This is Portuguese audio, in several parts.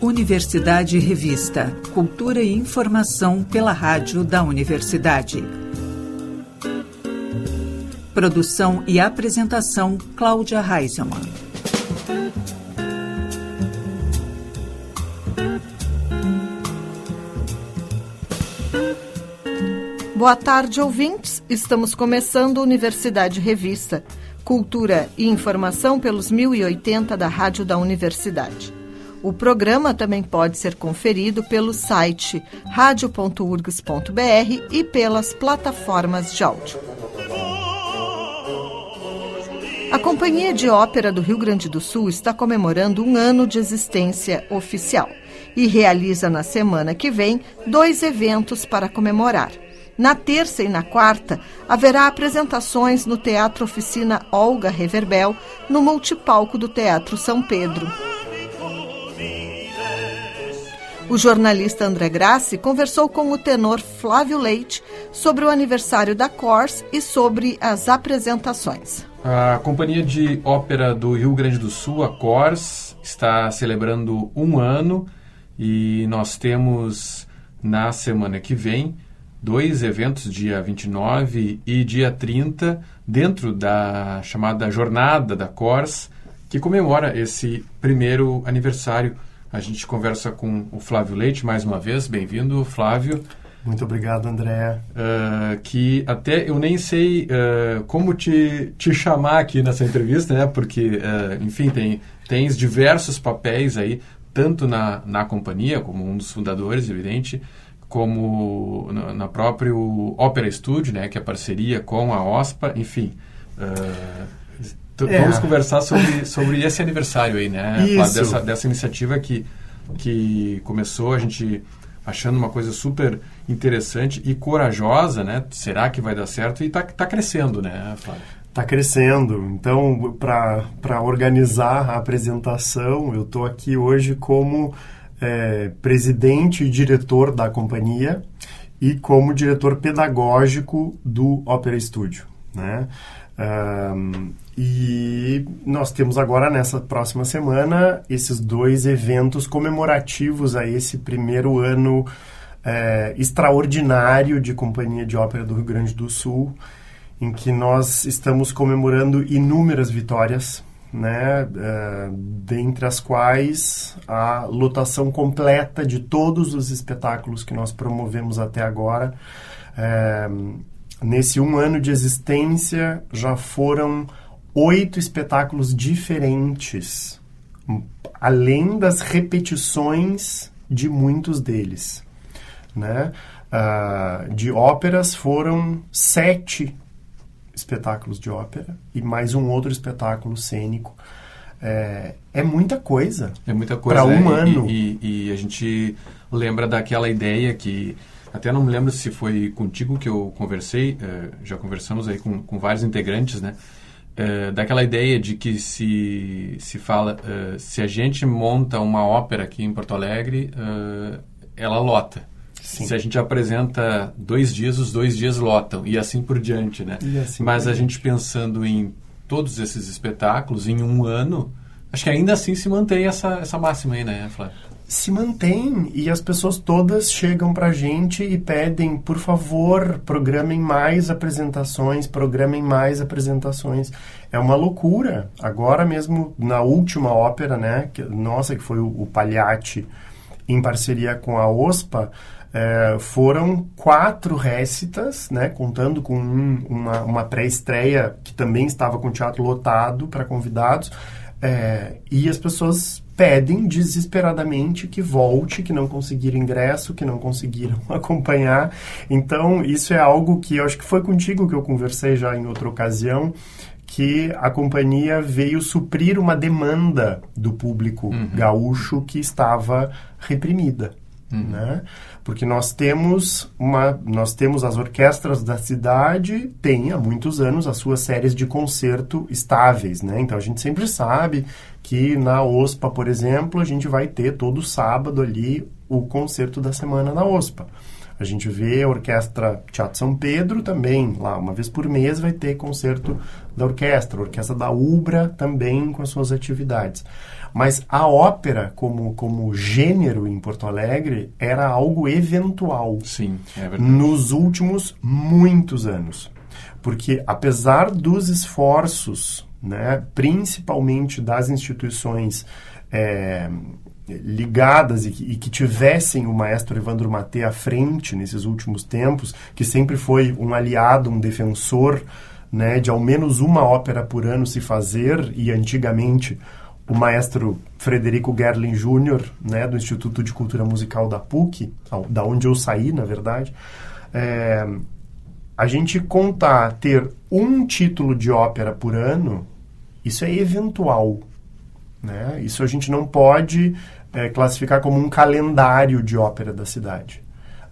Universidade Revista. Cultura e informação pela rádio da universidade. Produção e apresentação Cláudia Reisemann. Boa tarde, ouvintes. Estamos começando Universidade Revista. Cultura e informação pelos 1080 da Rádio da Universidade. O programa também pode ser conferido pelo site radio.urgs.br e pelas plataformas de áudio. A Companhia de Ópera do Rio Grande do Sul está comemorando um ano de existência oficial e realiza na semana que vem dois eventos para comemorar. Na terça e na quarta, haverá apresentações no Teatro Oficina Olga Reverbel, no multipalco do Teatro São Pedro. O jornalista André Grassi conversou com o tenor Flávio Leite sobre o aniversário da Cors e sobre as apresentações. A Companhia de Ópera do Rio Grande do Sul, a Cors, está celebrando um ano e nós temos na semana que vem dois eventos, dia 29 e dia 30, dentro da chamada Jornada da Cors, que comemora esse primeiro aniversário a gente conversa com o Flávio Leite mais uma vez. Bem-vindo, Flávio. Muito obrigado, André. Uh, que até eu nem sei uh, como te, te chamar aqui nessa entrevista, né? Porque, uh, enfim, tem, tens diversos papéis aí, tanto na, na companhia, como um dos fundadores, evidente, como na, na próprio Opera Studio, né? Que é parceria com a OSPA, enfim. É. Vamos conversar sobre, sobre esse aniversário aí, né? Dessa, dessa iniciativa que, que começou, a gente achando uma coisa super interessante e corajosa, né? Será que vai dar certo? E está tá crescendo, né, Flávio? Está crescendo. Então, para organizar a apresentação, eu estou aqui hoje como é, presidente e diretor da companhia e como diretor pedagógico do Opera Studio, né? Um, e nós temos agora, nessa próxima semana, esses dois eventos comemorativos a esse primeiro ano é, extraordinário de Companhia de Ópera do Rio Grande do Sul, em que nós estamos comemorando inúmeras vitórias, né, é, dentre as quais a lotação completa de todos os espetáculos que nós promovemos até agora. É, nesse um ano de existência, já foram oito espetáculos diferentes, além das repetições de muitos deles. Né? Uh, de óperas foram sete espetáculos de ópera e mais um outro espetáculo cênico. É, é muita coisa. É muita coisa. Para um é, ano. E, e, e, a gente lembra daquela ideia que. Até não me lembro se foi contigo que eu conversei, eh, já conversamos aí com, com vários integrantes, né? uh, daquela ideia de que se, se fala, uh, se a gente monta uma ópera aqui em Porto Alegre, uh, ela lota. Sim. Se a gente apresenta dois dias, os dois dias lotam, e assim por diante, né? Assim Mas a gente pensando em todos esses espetáculos em um ano, acho que ainda assim se mantém essa, essa máxima aí, né, Flávio? se mantém e as pessoas todas chegam para a gente e pedem, por favor, programem mais apresentações, programem mais apresentações. É uma loucura. Agora mesmo, na última ópera, né, que, nossa, que foi o, o Pagliatti, em parceria com a OSPA, é, foram quatro récitas, né, contando com um, uma, uma pré-estreia que também estava com o teatro lotado para convidados, é, e as pessoas pedem desesperadamente que volte, que não conseguiram ingresso, que não conseguiram acompanhar. Então, isso é algo que eu acho que foi contigo que eu conversei já em outra ocasião, que a companhia veio suprir uma demanda do público uhum. gaúcho que estava reprimida. Uhum. Né? Porque nós temos uma, nós temos as orquestras da cidade têm há muitos anos as suas séries de concerto estáveis, né? Então a gente sempre sabe que na OSPA, por exemplo, a gente vai ter todo sábado ali o concerto da semana na OSPA. A gente vê a Orquestra Teatro São Pedro também, lá uma vez por mês vai ter concerto da orquestra, a Orquestra da Ubra também com as suas atividades. Mas a ópera, como, como gênero em Porto Alegre, era algo eventual. Sim, é verdade. Nos últimos muitos anos. Porque, apesar dos esforços, né, principalmente das instituições é, ligadas e que, e que, tivessem o maestro Evandro Matê à frente nesses últimos tempos, que sempre foi um aliado, um defensor né, de ao menos uma ópera por ano se fazer, e antigamente o maestro Frederico Gerlin Júnior, né, do Instituto de Cultura Musical da PUC, da onde eu saí, na verdade, é, a gente contar ter um título de ópera por ano, isso é eventual. Né? Isso a gente não pode é, classificar como um calendário de ópera da cidade.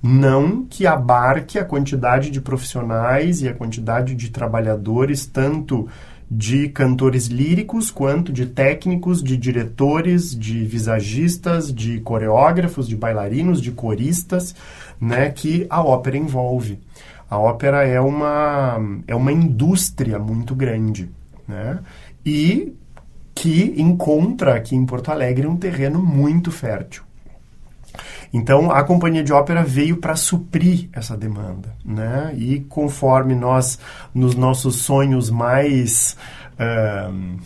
Não que abarque a quantidade de profissionais e a quantidade de trabalhadores, tanto de cantores líricos, quanto de técnicos, de diretores, de visagistas, de coreógrafos, de bailarinos, de coristas, né, que a ópera envolve. A ópera é uma, é uma indústria muito grande, né? E que encontra aqui em Porto Alegre um terreno muito fértil. Então, a companhia de ópera veio para suprir essa demanda, né? E conforme nós, nos nossos sonhos mais, uh,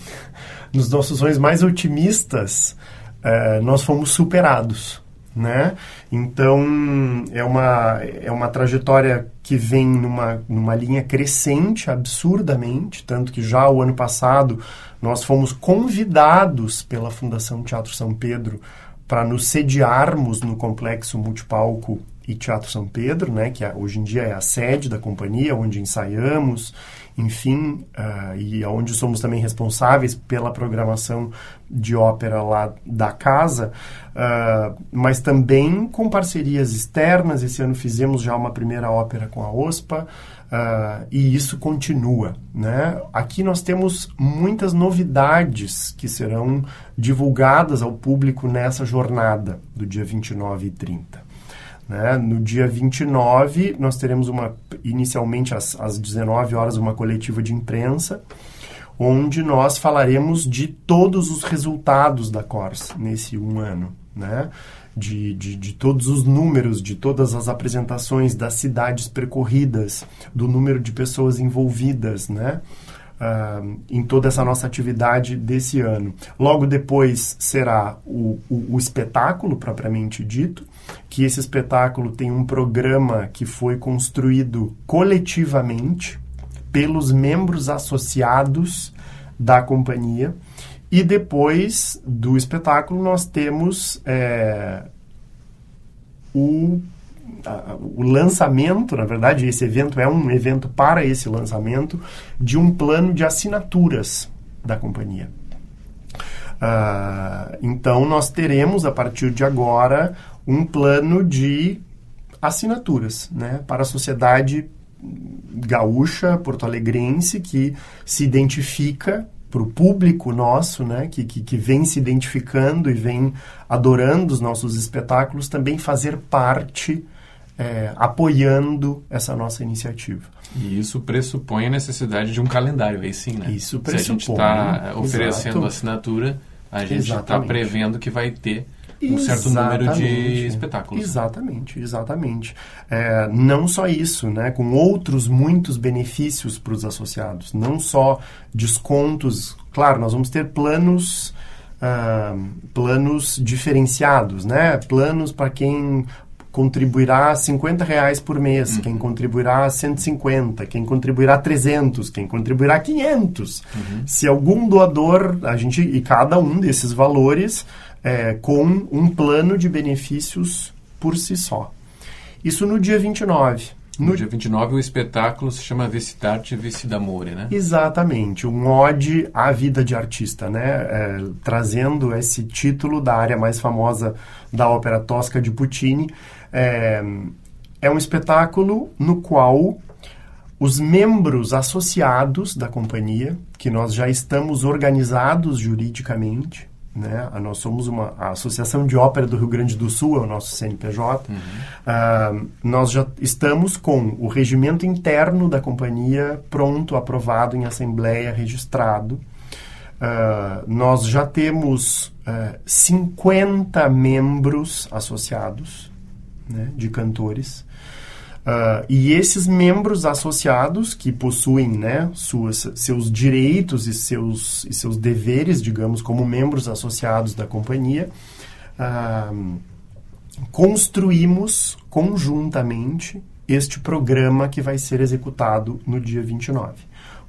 nos nossos sonhos mais otimistas, uh, nós fomos superados, né? Então, é uma, é uma trajetória que vem numa, numa linha crescente absurdamente, tanto que já o ano passado nós fomos convidados pela Fundação Teatro São Pedro para nos sediarmos no complexo multipalco e Teatro São Pedro, né, que é, hoje em dia é a sede da companhia, onde ensaiamos, enfim, uh, e onde somos também responsáveis pela programação de ópera lá da casa, uh, mas também com parcerias externas. Esse ano fizemos já uma primeira ópera com a OSPA, Uh, e isso continua. Né? Aqui nós temos muitas novidades que serão divulgadas ao público nessa jornada do dia 29 e 30. Né? No dia 29, nós teremos uma, inicialmente às, às 19 horas, uma coletiva de imprensa, onde nós falaremos de todos os resultados da CORS nesse um ano. Né? de, de, de, todos os números, de todas as apresentações das cidades percorridas, do número de pessoas envolvidas, né? Uh, em toda essa nossa atividade desse ano. Logo depois será o, o, o, espetáculo propriamente dito, que esse espetáculo tem um programa que foi construído coletivamente pelos membros associados da companhia e depois do espetáculo nós temos é, o, a, o lançamento, na verdade, esse evento é um evento para esse lançamento de um plano de assinaturas da companhia. Uh, então nós teremos a partir de agora um plano de assinaturas né, para a sociedade gaúcha, porto-alegrense, que se identifica para o público nosso, né, que, que, que, vem se identificando e vem adorando os nossos espetáculos, também fazer parte, é, apoiando essa nossa iniciativa. E isso pressupõe a necessidade de um calendário, aí sim, né? Isso pressupõe. Se a gente está oferecendo Exato. assinatura, a gente está prevendo que vai ter um certo número de espetáculos. Exatamente, exatamente. É, não só isso, né, com outros muitos benefícios para os associados, não só descontos. Claro, nós vamos ter planos, uh, planos diferenciados, né, planos para quem contribuirá 50 reais por mês, uhum. quem contribuirá 150, quem contribuirá 300, quem contribuirá 500. Uhum. Se algum doador, a gente e cada um desses valores é, com um plano de benefícios por si só. Isso no dia 29. No, no dia 29, o espetáculo se chama Vestidarte Vici d'Amore, né? Exatamente, um ode à vida de artista, né? É, trazendo esse título da área mais famosa da ópera tosca de Puccini. É, é um espetáculo no qual os membros associados da companhia, que nós já estamos organizados juridicamente, né? Nós somos uma a Associação de Ópera do Rio Grande do Sul, é o nosso CNPJ. Uhum. Uh, nós já estamos com o regimento interno da companhia pronto, aprovado em assembleia, registrado. Uh, nós já temos uh, 50 membros associados né, de cantores. Uh, e esses membros associados que possuem né, suas, seus direitos e seus, e seus deveres, digamos, como membros associados da companhia, uh, construímos conjuntamente este programa que vai ser executado no dia 29,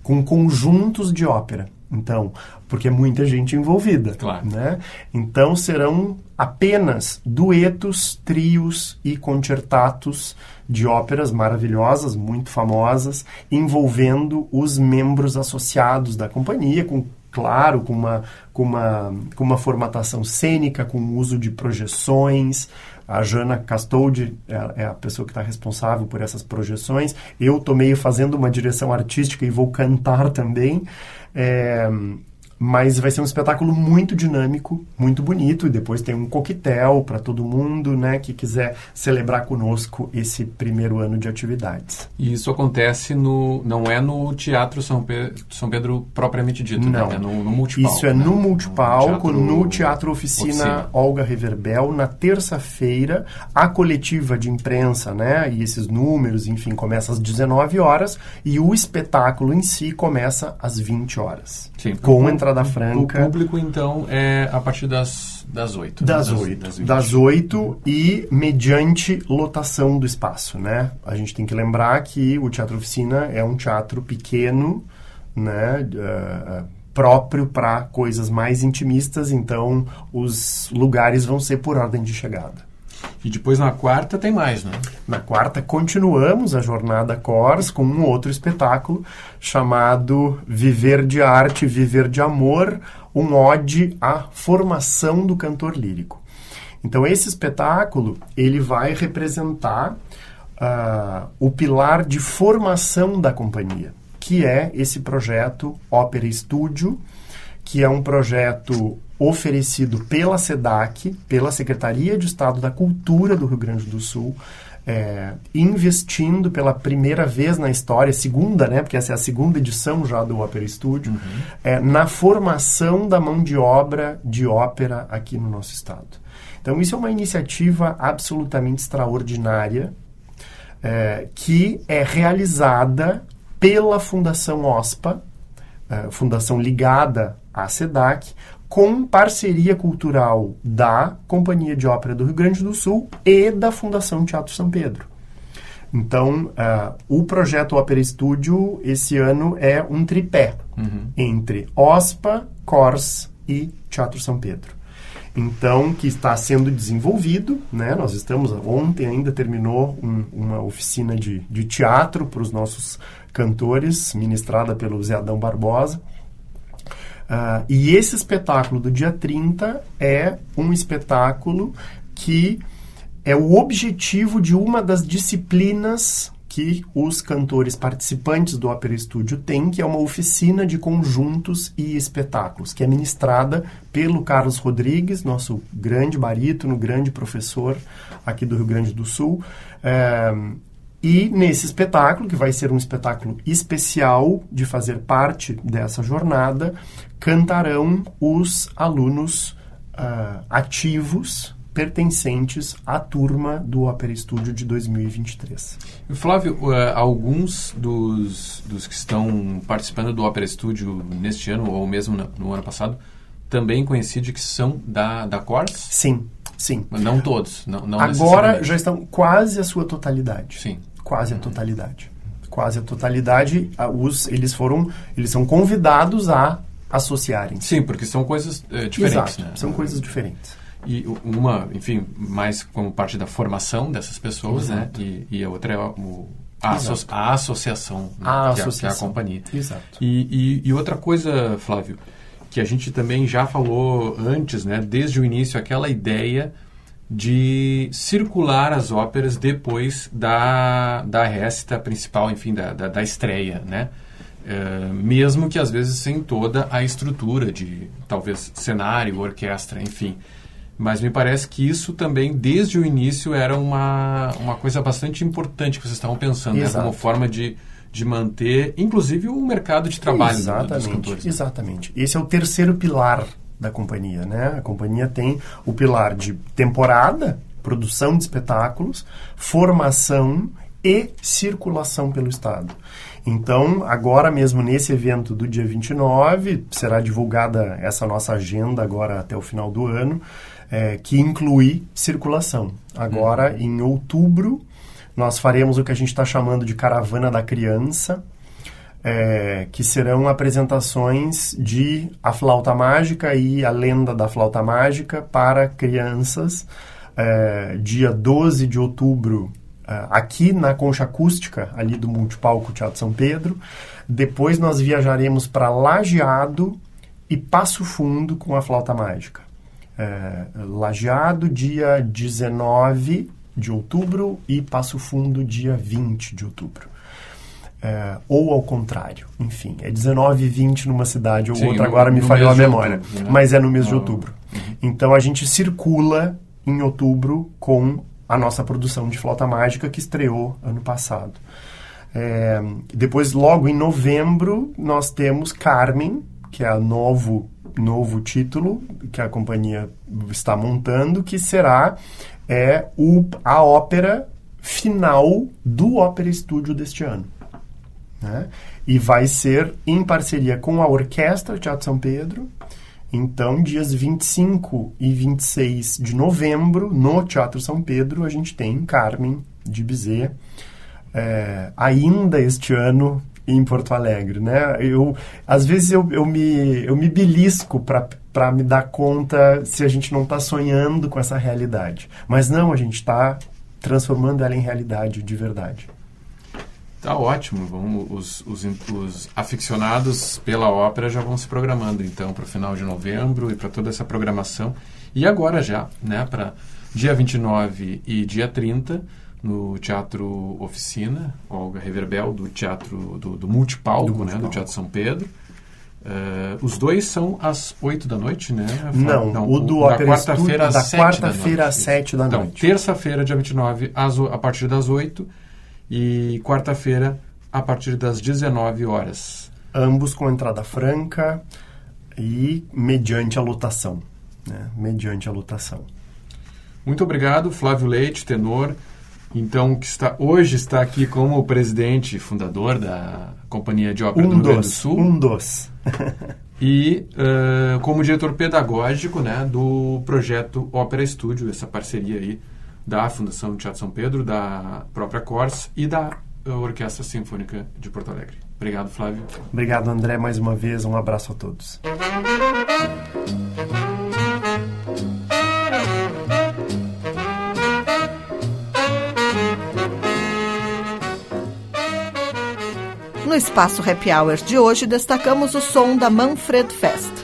com conjuntos de ópera. Então, porque é muita gente envolvida. Claro. Né? Então, serão apenas duetos, trios e concertatos de óperas maravilhosas, muito famosas, envolvendo os membros associados da companhia, com claro, com uma, com uma, com uma formatação cênica, com o uso de projeções. A Jana Castoldi é, é a pessoa que está responsável por essas projeções. Eu estou meio fazendo uma direção artística e vou cantar também. É, mas vai ser um espetáculo muito dinâmico, muito bonito, e depois tem um coquetel para todo mundo, né, que quiser celebrar conosco esse primeiro ano de atividades. E isso acontece no, não é no Teatro São Pedro, São Pedro propriamente dito, né? não. Né? É no, no multipalco. Isso é né? no multipalco, no Teatro, no teatro Oficina, Oficina, Olga Reverbel, na terça-feira, a coletiva de imprensa, né, e esses números, enfim, começa às 19 horas, e o espetáculo em si começa às 20 horas. Sim. Com entrada entrada franca. O público, então, é a partir das, das 8. Das, né? 8. Das, das 8 e mediante lotação do espaço, né? A gente tem que lembrar que o Teatro Oficina é um teatro pequeno, né? Uh, próprio para coisas mais intimistas, então os lugares vão ser por ordem de chegada. E depois na quarta tem mais, né? Na quarta continuamos a jornada Cors com um outro espetáculo chamado Viver de Arte, Viver de Amor, um ode à formação do cantor lírico. Então esse espetáculo ele vai representar uh, o pilar de formação da companhia, que é esse projeto Ópera Estúdio, que é um projeto oferecido pela SEDAC, pela Secretaria de Estado da Cultura do Rio Grande do Sul, é, investindo pela primeira vez na história, segunda, né, porque essa é a segunda edição já do Opera Studio, uhum. é, na formação da mão de obra de ópera aqui no nosso estado. Então, isso é uma iniciativa absolutamente extraordinária é, que é realizada pela Fundação OSPA, fundação ligada à SEDAC, com parceria cultural da Companhia de Ópera do Rio Grande do Sul e da Fundação Teatro São Pedro. Então, uh, o projeto Ópera Estúdio esse ano é um tripé uhum. entre OSPA, CORS e Teatro São Pedro. Então, que está sendo desenvolvido, né? Nós estamos, ontem ainda terminou um, uma oficina de, de teatro para os nossos cantores, ministrada pelo Zé Adão Barbosa. Uh, e esse espetáculo do dia 30 é um espetáculo que é o objetivo de uma das disciplinas que os cantores participantes do Opera Studio têm, que é uma oficina de conjuntos e espetáculos, que é ministrada pelo Carlos Rodrigues, nosso grande barítono, grande professor aqui do Rio Grande do Sul. É, e nesse espetáculo, que vai ser um espetáculo especial de fazer parte dessa jornada, cantarão os alunos uh, ativos pertencentes à turma do Opera Studio de 2023. Flávio, uh, alguns dos, dos que estão participando do Opera Studio neste ano, ou mesmo no, no ano passado, também coincide que são da, da Cors? Sim, sim. Mas não todos, não, não Agora já estão quase a sua totalidade. Sim quase a totalidade. Quase a totalidade, os, eles foram, eles são convidados a associarem. Sim, porque são coisas é, diferentes, Exato, né? São coisas diferentes. E uma, enfim, mais como parte da formação dessas pessoas, né? Exato. né? E, e, a outra é o, a, asso a associação, né? a que, associação. É, que é a companhia. Exato. E, e, e, outra coisa, Flávio, que a gente também já falou antes, né? Desde o início, aquela ideia de circular as óperas depois da, da resta principal, enfim, da, da, da estreia, né? É, mesmo que às vezes sem toda a estrutura de talvez cenário, orquestra, enfim. Mas me parece que isso também, desde o início, era uma, uma coisa bastante importante que vocês estavam pensando, né? como forma de, de manter, inclusive, o mercado de trabalho exatamente, dos cantores. Né? Exatamente. Esse é o terceiro pilar da companhia, né? A companhia tem o pilar de temporada, produção de espetáculos, formação e circulação pelo Estado. Então, agora mesmo nesse evento do dia 29, será divulgada essa nossa agenda agora até o final do ano, é, que inclui circulação. Agora, uhum. em outubro, nós faremos o que a gente está chamando de Caravana da Criança, é, que serão apresentações de A Flauta Mágica e A Lenda da Flauta Mágica para crianças, é, dia 12 de outubro, é, aqui na Concha Acústica, ali do Multipalco Teatro São Pedro. Depois nós viajaremos para Lajeado e Passo Fundo com a Flauta Mágica. É, Lajeado, dia 19 de outubro e Passo Fundo, dia 20 de outubro. É, ou ao contrário, enfim, é 19 e 20 numa cidade ou Sim, outra, agora no, me falhou a memória, outubro, né? mas é no mês de ah, outubro. Uhum. Então a gente circula em outubro com a nossa produção de Flauta Mágica que estreou ano passado. É, depois, logo em novembro, nós temos Carmen, que é o novo, novo título que a companhia está montando, que será é, o, a ópera final do Ópera Estúdio deste ano. Né? E vai ser em parceria com a Orquestra Teatro São Pedro. Então, dias 25 e 26 de novembro, no Teatro São Pedro, a gente tem Carmen de Bizet, é, ainda este ano em Porto Alegre, né? Eu, às vezes eu, eu, me, eu me belisco para me dar conta se a gente não está sonhando com essa realidade. Mas não, a gente está transformando ela em realidade de verdade. Tá ótimo. Vamos, os, os, os, aficionados pela ópera já vão se programando então para o final de novembro e para toda essa programação. E agora já, né, para dia 29 e dia 30, no Teatro Oficina, Olga Reverbel, do Teatro do, do Multipalco, do né, do Teatro São Pedro. Uh, os dois são às 8 da noite, né? Não, Não o do o, quarta-feira às, da quarta-feira às 7 da então, noite. Então, terça-feira, dia 29, às, a partir das 8 e quarta-feira a partir das 19 horas. Ambos com entrada franca e mediante a lotação. Né? Mediante a lotação. Muito obrigado, Flávio Leite, tenor. Então, que está, hoje está aqui como presidente fundador da Companhia de Ópera um do Rio Grande do Sul. Um dos. e uh, como diretor pedagógico né, do projeto Ópera Estúdio, essa parceria aí da Fundação Teatro São Pedro, da própria Cors e da Orquestra Sinfônica de Porto Alegre. Obrigado, Flávio. Obrigado, André, mais uma vez. Um abraço a todos. No espaço Happy Hour de hoje, destacamos o som da Manfred Fest.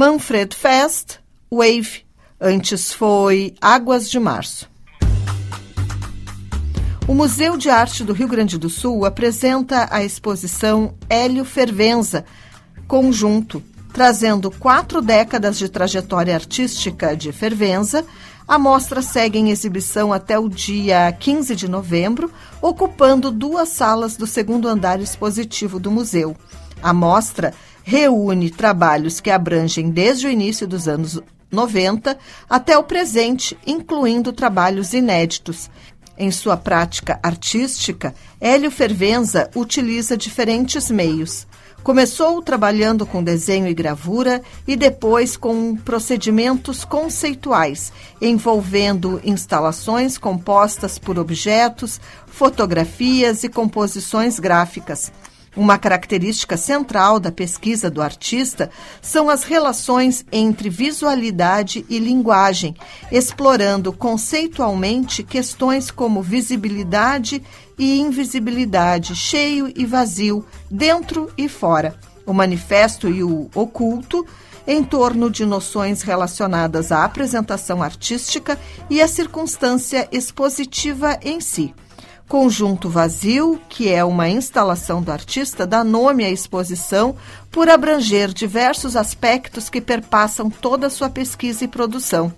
Manfred Fest, Wave. Antes foi Águas de Março. O Museu de Arte do Rio Grande do Sul apresenta a exposição Hélio Fervenza, conjunto, trazendo quatro décadas de trajetória artística de Fervenza. A mostra segue em exibição até o dia 15 de novembro, ocupando duas salas do segundo andar expositivo do museu. A mostra reúne trabalhos que abrangem desde o início dos anos 90 até o presente, incluindo trabalhos inéditos. Em sua prática artística, Hélio Fervenza utiliza diferentes meios. Começou trabalhando com desenho e gravura e depois com procedimentos conceituais, envolvendo instalações compostas por objetos, fotografias e composições gráficas. Uma característica central da pesquisa do artista são as relações entre visualidade e linguagem, explorando conceitualmente questões como visibilidade e invisibilidade, cheio e vazio, dentro e fora, o manifesto e o oculto, em torno de noções relacionadas à apresentação artística e à circunstância expositiva em si. Conjunto Vazio, que é uma instalação do artista, dá nome à exposição por abranger diversos aspectos que perpassam toda a sua pesquisa e produção.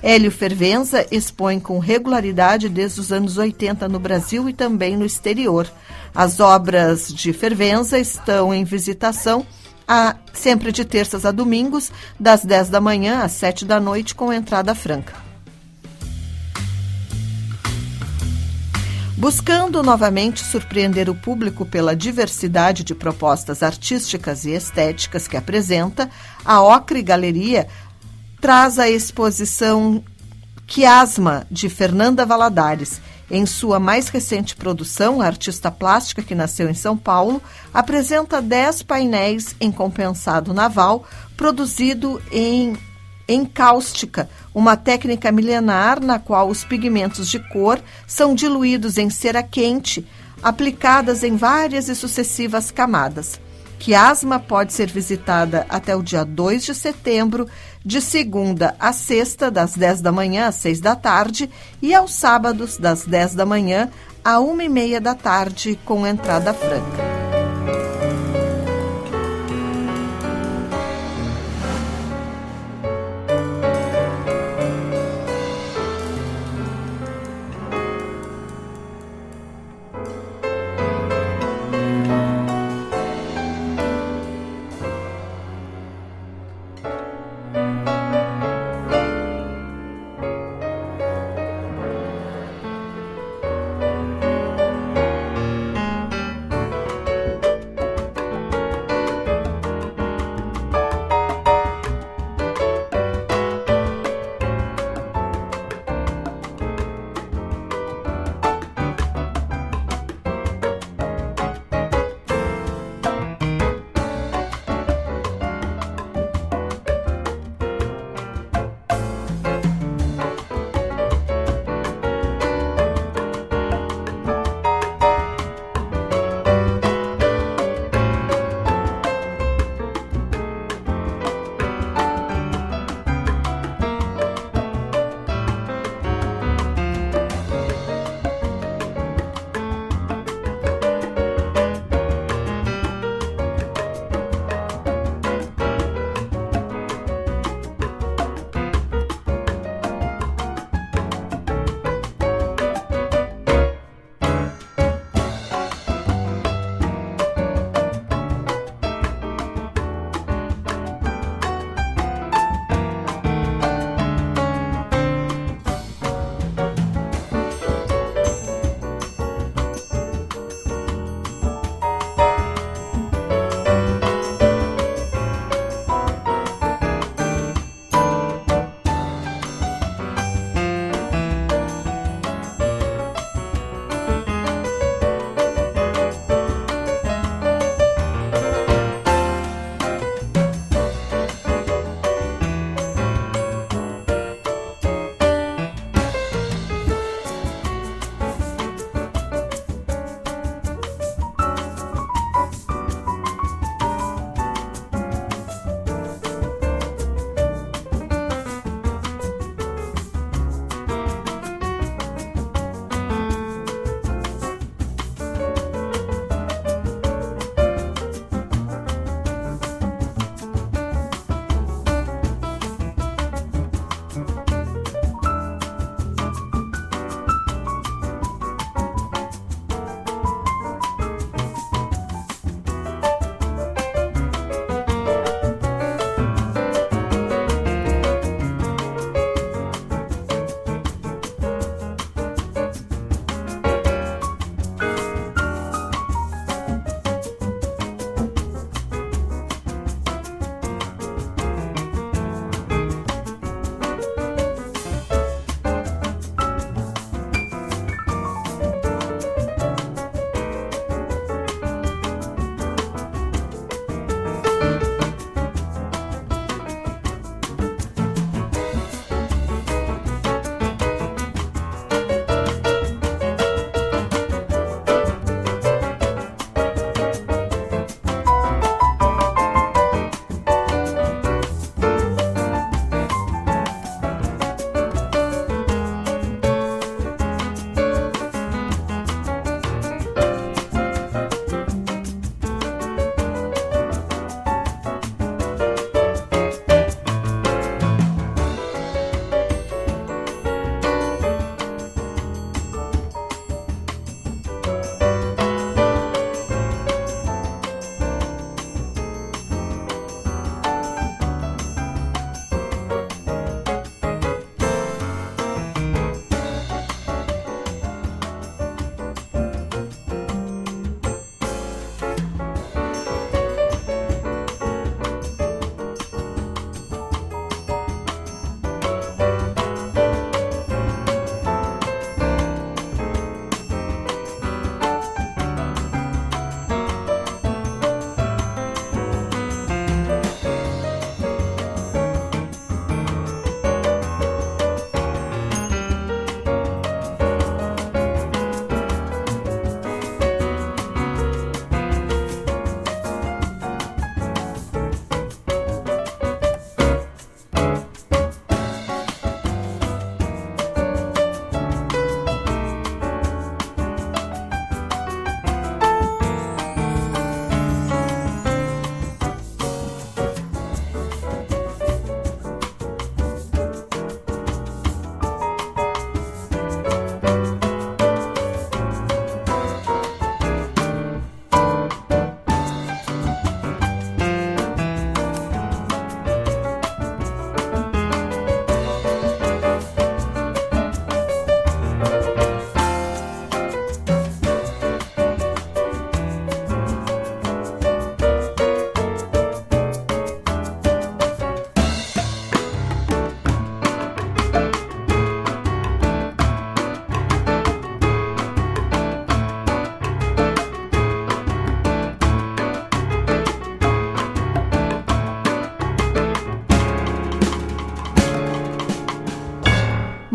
Hélio Fervenza expõe com regularidade desde os anos 80 no Brasil e também no exterior. As obras de Fervenza estão em visitação a, sempre de terças a domingos, das 10 da manhã às 7 da noite, com entrada franca. Buscando novamente surpreender o público pela diversidade de propostas artísticas e estéticas que apresenta, a Ocre Galeria traz a exposição Quiasma, de Fernanda Valadares. Em sua mais recente produção, a artista plástica que nasceu em São Paulo apresenta dez painéis em compensado naval, produzido em encáustica, uma técnica milenar na qual os pigmentos de cor são diluídos em cera quente, aplicadas em várias e sucessivas camadas. Quiasma pode ser visitada até o dia 2 de setembro, de segunda a sexta, das 10 da manhã às 6 da tarde, e aos sábados, das 10 da manhã à 1 e meia da tarde, com entrada franca.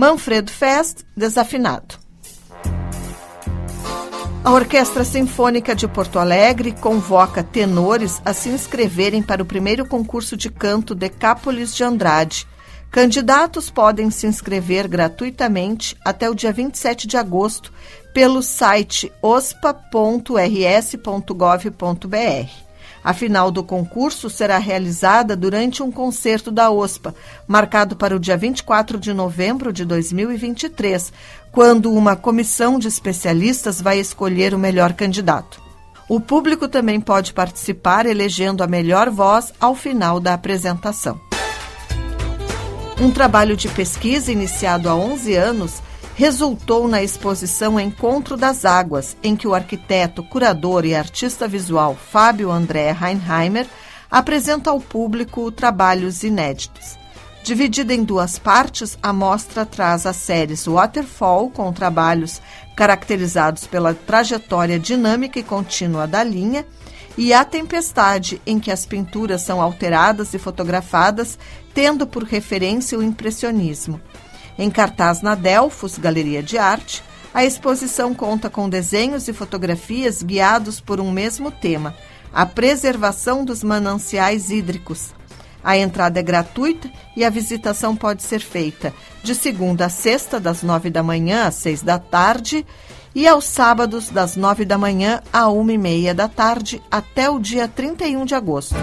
Manfredo Fest, desafinado. A Orquestra Sinfônica de Porto Alegre convoca tenores a se inscreverem para o primeiro concurso de canto Decápolis de Andrade. Candidatos podem se inscrever gratuitamente até o dia 27 de agosto pelo site ospa.rs.gov.br. A final do concurso será realizada durante um concerto da OSPA, marcado para o dia 24 de novembro de 2023, quando uma comissão de especialistas vai escolher o melhor candidato. O público também pode participar elegendo a melhor voz ao final da apresentação. Um trabalho de pesquisa iniciado há 11 anos resultou na exposição Encontro das Águas, em que o arquiteto, curador e artista visual Fábio André Heinheimer apresenta ao público trabalhos inéditos. Dividida em duas partes, a mostra traz as séries Waterfall, com trabalhos caracterizados pela trajetória dinâmica e contínua da linha, e A Tempestade, em que as pinturas são alteradas e fotografadas, tendo por referência o impressionismo. Em cartaz na Delfos, Galeria de Arte, a exposição conta com desenhos e fotografias guiados por um mesmo tema, a preservação dos mananciais hídricos. A entrada é gratuita e a visitação pode ser feita de segunda a sexta, das nove da manhã às seis da tarde, e aos sábados, das nove da manhã à uma e meia da tarde, até o dia 31 de agosto.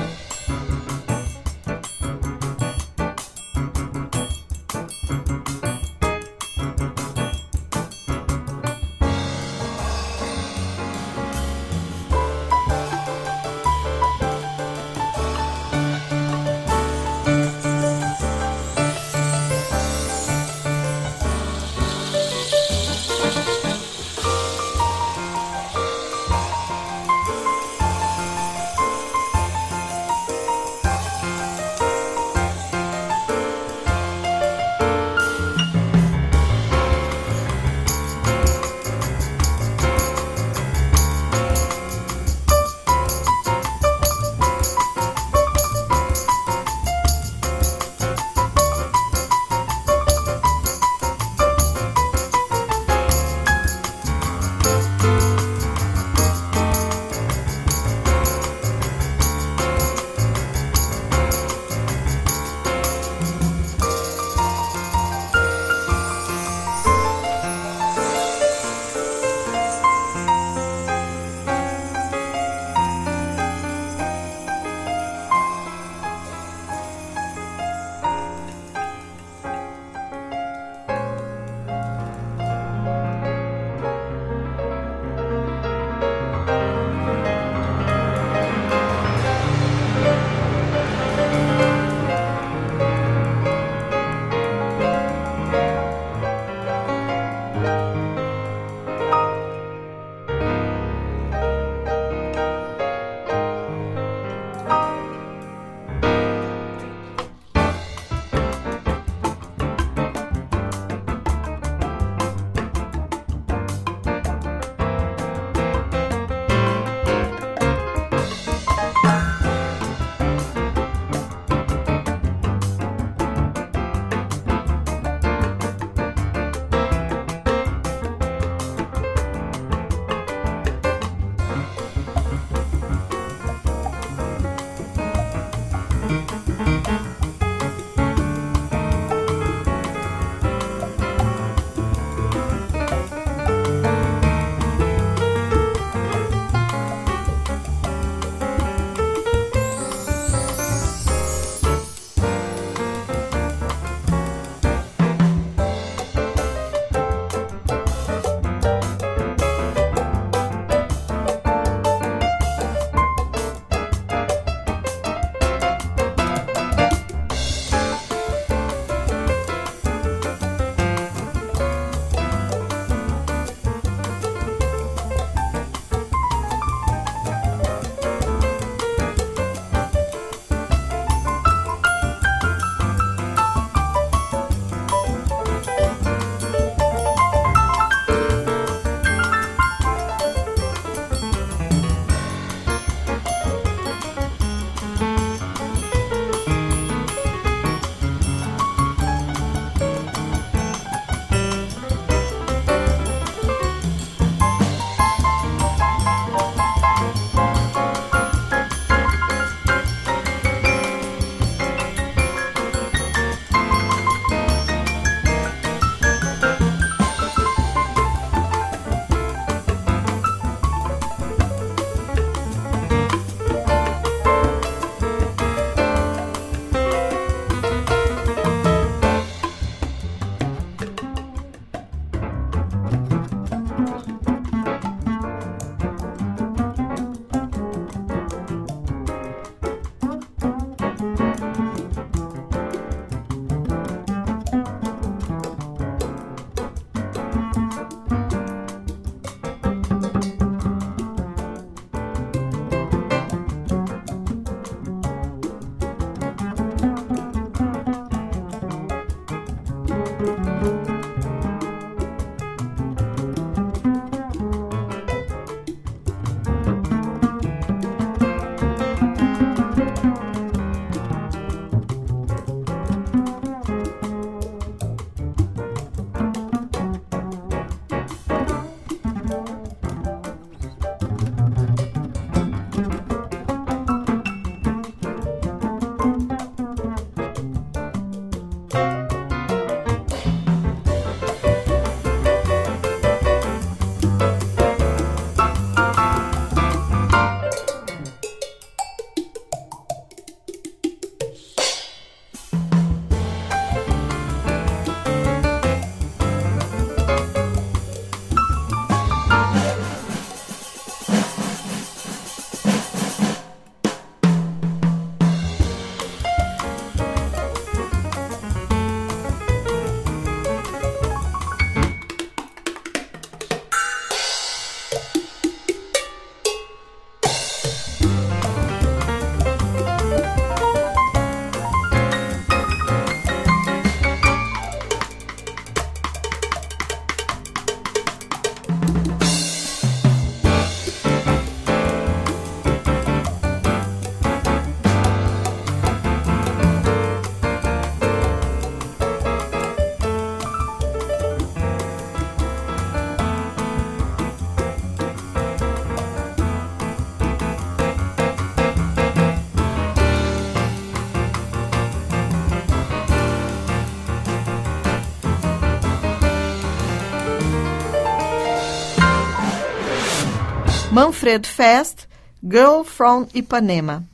Manfred Fest, Girl from Ipanema.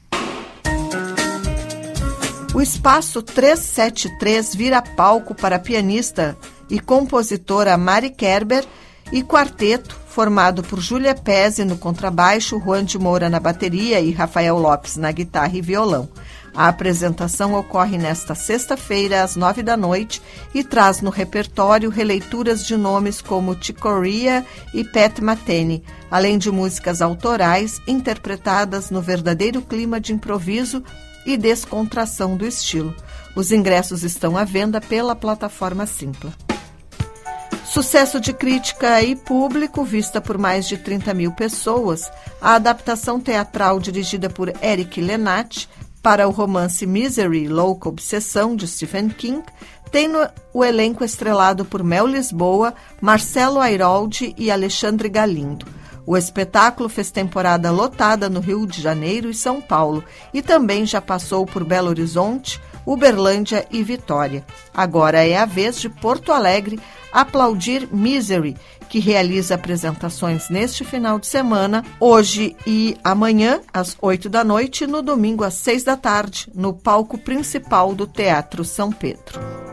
O espaço 373 vira palco para pianista e compositora Mari Kerber e quarteto formado por Júlia Pese no contrabaixo, Juan de Moura na bateria e Rafael Lopes na guitarra e violão. A apresentação ocorre nesta sexta-feira, às nove da noite, e traz no repertório releituras de nomes como Chicoria e Pat Matene, além de músicas autorais interpretadas no verdadeiro clima de improviso e descontração do estilo. Os ingressos estão à venda pela plataforma Simpla. Sucesso de crítica e público, vista por mais de 30 mil pessoas, a adaptação teatral dirigida por Eric Lenat para o romance Misery, Louca Obsessão, de Stephen King, tem no, o elenco estrelado por Mel Lisboa, Marcelo Airoldi e Alexandre Galindo. O espetáculo fez temporada lotada no Rio de Janeiro e São Paulo e também já passou por Belo Horizonte, Uberlândia e Vitória. Agora é a vez de Porto Alegre aplaudir Misery, que realiza apresentações neste final de semana, hoje e amanhã, às 8 da noite, e no domingo, às 6 da tarde, no palco principal do Teatro São Pedro.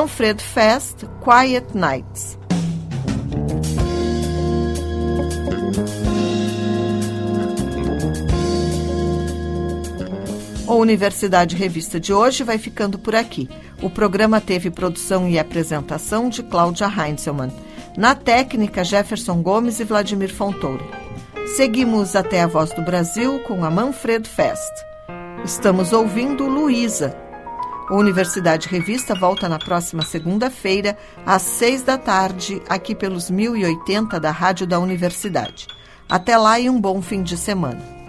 Manfred Fest Quiet Nights. A Universidade Revista de hoje vai ficando por aqui. O programa teve produção e apresentação de Cláudia Heinzelmann. Na técnica, Jefferson Gomes e Vladimir Fontoura. Seguimos até a Voz do Brasil com a Manfred Fest. Estamos ouvindo Luísa, a Universidade Revista volta na próxima segunda-feira, às seis da tarde, aqui pelos 1080 da Rádio da Universidade. Até lá e um bom fim de semana.